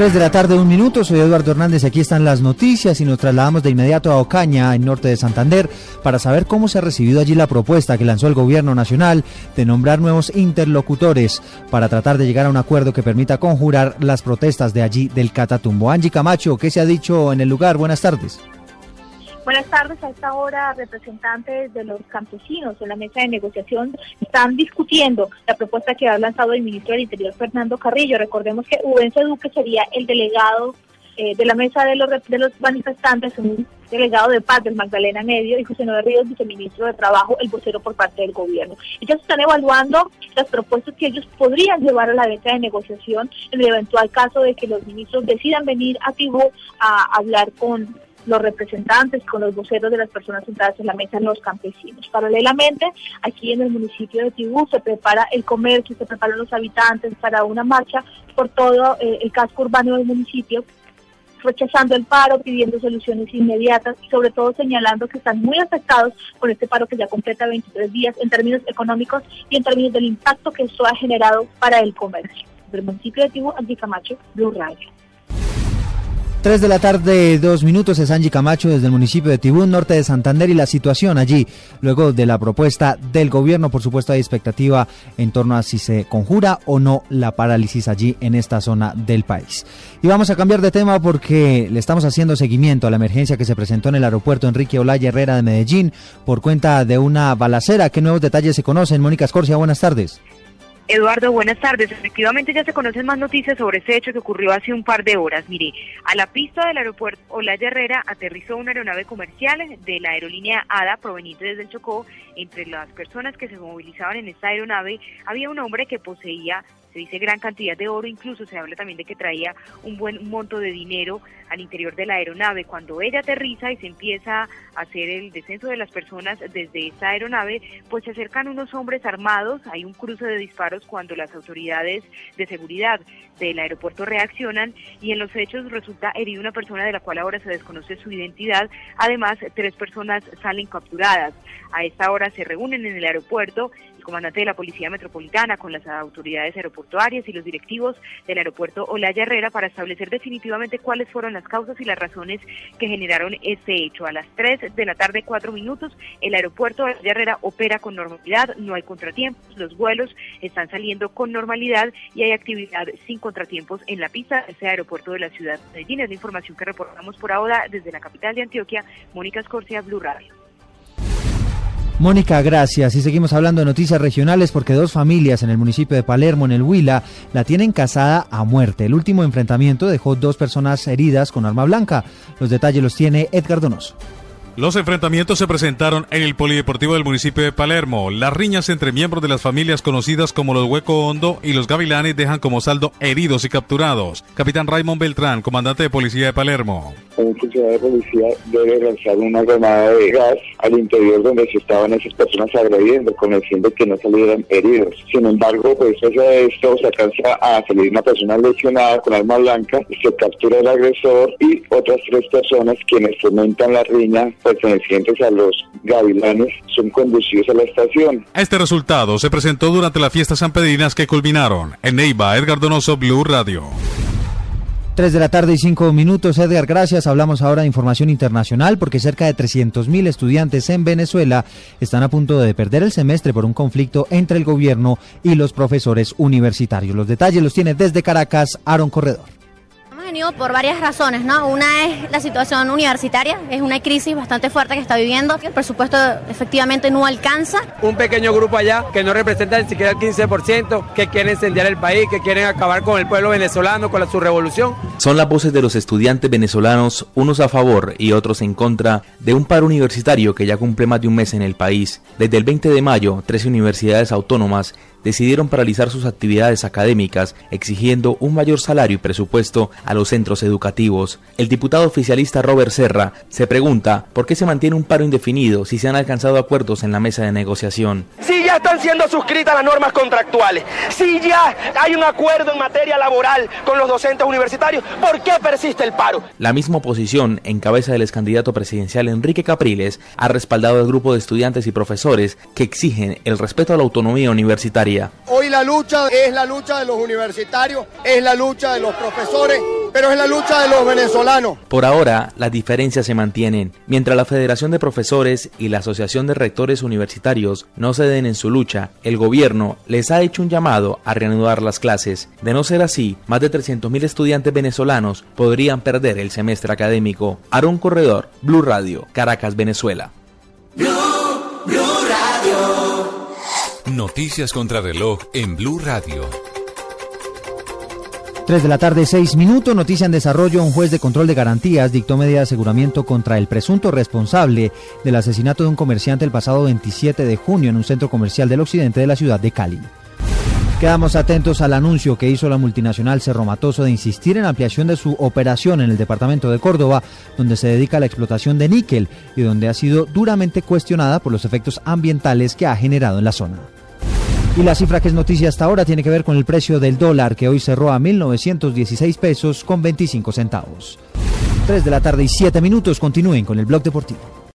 3 de la tarde, un minuto. Soy Eduardo Hernández. Aquí están las noticias y nos trasladamos de inmediato a Ocaña, en norte de Santander, para saber cómo se ha recibido allí la propuesta que lanzó el gobierno nacional de nombrar nuevos interlocutores para tratar de llegar a un acuerdo que permita conjurar las protestas de allí del Catatumbo. Angie Camacho, ¿qué se ha dicho en el lugar? Buenas tardes. Buenas tardes. A esta hora, representantes de los campesinos en la mesa de negociación están discutiendo la propuesta que ha lanzado el ministro del Interior, Fernando Carrillo. Recordemos que Ubense Duque sería el delegado eh, de la mesa de los, de los manifestantes, un delegado de paz del Magdalena Medio, y José Noel Ríos, viceministro de Trabajo, el vocero por parte del gobierno. Ellos están evaluando las propuestas que ellos podrían llevar a la mesa de negociación en el eventual caso de que los ministros decidan venir a Tibú a hablar con los representantes, con los voceros de las personas sentadas en la mesa, los campesinos. Paralelamente, aquí en el municipio de Tibú se prepara el comercio, se preparan los habitantes para una marcha por todo eh, el casco urbano del municipio rechazando el paro, pidiendo soluciones inmediatas y sobre todo señalando que están muy afectados con este paro que ya completa 23 días en términos económicos y en términos del impacto que esto ha generado para el comercio. Del municipio de Tibú, Andy Camacho, Blue Radio. 3 de la tarde, dos minutos, es Angie Camacho desde el municipio de Tibún, norte de Santander, y la situación allí, luego de la propuesta del gobierno, por supuesto hay expectativa en torno a si se conjura o no la parálisis allí en esta zona del país. Y vamos a cambiar de tema porque le estamos haciendo seguimiento a la emergencia que se presentó en el aeropuerto Enrique Olaya Herrera de Medellín por cuenta de una balacera. ¿Qué nuevos detalles se conocen? Mónica Escorcia, buenas tardes. Eduardo, buenas tardes. Efectivamente ya se conocen más noticias sobre ese hecho que ocurrió hace un par de horas. Mire, a la pista del aeropuerto Olaya Herrera aterrizó una aeronave comercial de la aerolínea ADA proveniente desde el Chocó. Entre las personas que se movilizaban en esta aeronave había un hombre que poseía se dice gran cantidad de oro, incluso se habla también de que traía un buen monto de dinero al interior de la aeronave. Cuando ella aterriza y se empieza a hacer el descenso de las personas desde esta aeronave, pues se acercan unos hombres armados, hay un cruce de disparos cuando las autoridades de seguridad del aeropuerto reaccionan y en los hechos resulta herida una persona de la cual ahora se desconoce su identidad. Además, tres personas salen capturadas. A esta hora se reúnen en el aeropuerto el comandante de la Policía Metropolitana con las autoridades aeroportuarias y los directivos del aeropuerto Olaya Herrera para establecer definitivamente cuáles fueron las causas y las razones que generaron este hecho. A las 3 de la tarde, 4 minutos, el aeropuerto Olaya Herrera opera con normalidad, no hay contratiempos, los vuelos están saliendo con normalidad y hay actividad sin contratiempos en la pista de ese aeropuerto de la ciudad de Medellín. Es la información que reportamos por ahora desde la capital de Antioquia, Mónica Escorcia, Blue Radio. Mónica, gracias. Y seguimos hablando de noticias regionales porque dos familias en el municipio de Palermo, en el Huila, la tienen casada a muerte. El último enfrentamiento dejó dos personas heridas con arma blanca. Los detalles los tiene Edgar Donoso. Los enfrentamientos se presentaron en el Polideportivo del municipio de Palermo. Las riñas entre miembros de las familias conocidas como los Hueco Hondo y los Gavilanes dejan como saldo heridos y capturados. Capitán Raymond Beltrán, comandante de policía de Palermo. Un funcionario de policía debe lanzar una granada de gas al interior donde se estaban esas personas agrediendo con el fin de que no salieran heridos. Sin embargo, pues de esto se alcanza a salir una persona lesionada con arma blanca, se captura el agresor y otras tres personas quienes fomentan la riña pertenecientes a los gavilanes son conducidos a la estación. Este resultado se presentó durante las fiestas sanpedrinas que culminaron en Neiva, Edgar Donoso, Blue Radio. 3 de la tarde y 5 minutos. Edgar, gracias. Hablamos ahora de información internacional porque cerca de 300.000 estudiantes en Venezuela están a punto de perder el semestre por un conflicto entre el gobierno y los profesores universitarios. Los detalles los tiene desde Caracas Aaron Corredor venido por varias razones, ¿no? Una es la situación universitaria, es una crisis bastante fuerte que está viviendo, el presupuesto efectivamente no alcanza. Un pequeño grupo allá que no representa ni siquiera el 15%, que quiere incendiar el país, que quieren acabar con el pueblo venezolano, con la, su revolución. Son las voces de los estudiantes venezolanos, unos a favor y otros en contra, de un paro universitario que ya cumple más de un mes en el país. Desde el 20 de mayo, 13 universidades autónomas decidieron paralizar sus actividades académicas exigiendo un mayor salario y presupuesto a los centros educativos. El diputado oficialista Robert Serra se pregunta por qué se mantiene un paro indefinido si se han alcanzado acuerdos en la mesa de negociación. Ya están siendo suscritas las normas contractuales, si ya hay un acuerdo en materia laboral con los docentes universitarios, ¿por qué persiste el paro? La misma oposición, en cabeza del ex candidato presidencial Enrique Capriles, ha respaldado al grupo de estudiantes y profesores que exigen el respeto a la autonomía universitaria. Hoy la lucha es la lucha de los universitarios, es la lucha de los profesores, pero es la lucha de los venezolanos. Por ahora, las diferencias se mantienen. Mientras la Federación de Profesores y la Asociación de Rectores Universitarios no ceden en su lucha, el gobierno les ha hecho un llamado a reanudar las clases. De no ser así, más de 300.000 estudiantes venezolanos podrían perder el semestre académico. Aaron Corredor, Blue Radio, Caracas, Venezuela. Noticias contra reloj en Blue Radio. 3 de la tarde, 6 minutos. Noticia en desarrollo. Un juez de control de garantías dictó medida de aseguramiento contra el presunto responsable del asesinato de un comerciante el pasado 27 de junio en un centro comercial del occidente de la ciudad de Cali. Quedamos atentos al anuncio que hizo la multinacional Cerro Matoso de insistir en la ampliación de su operación en el departamento de Córdoba, donde se dedica a la explotación de níquel y donde ha sido duramente cuestionada por los efectos ambientales que ha generado en la zona. Y la cifra que es noticia hasta ahora tiene que ver con el precio del dólar, que hoy cerró a 1.916 pesos con 25 centavos. 3 de la tarde y 7 minutos. Continúen con el blog deportivo.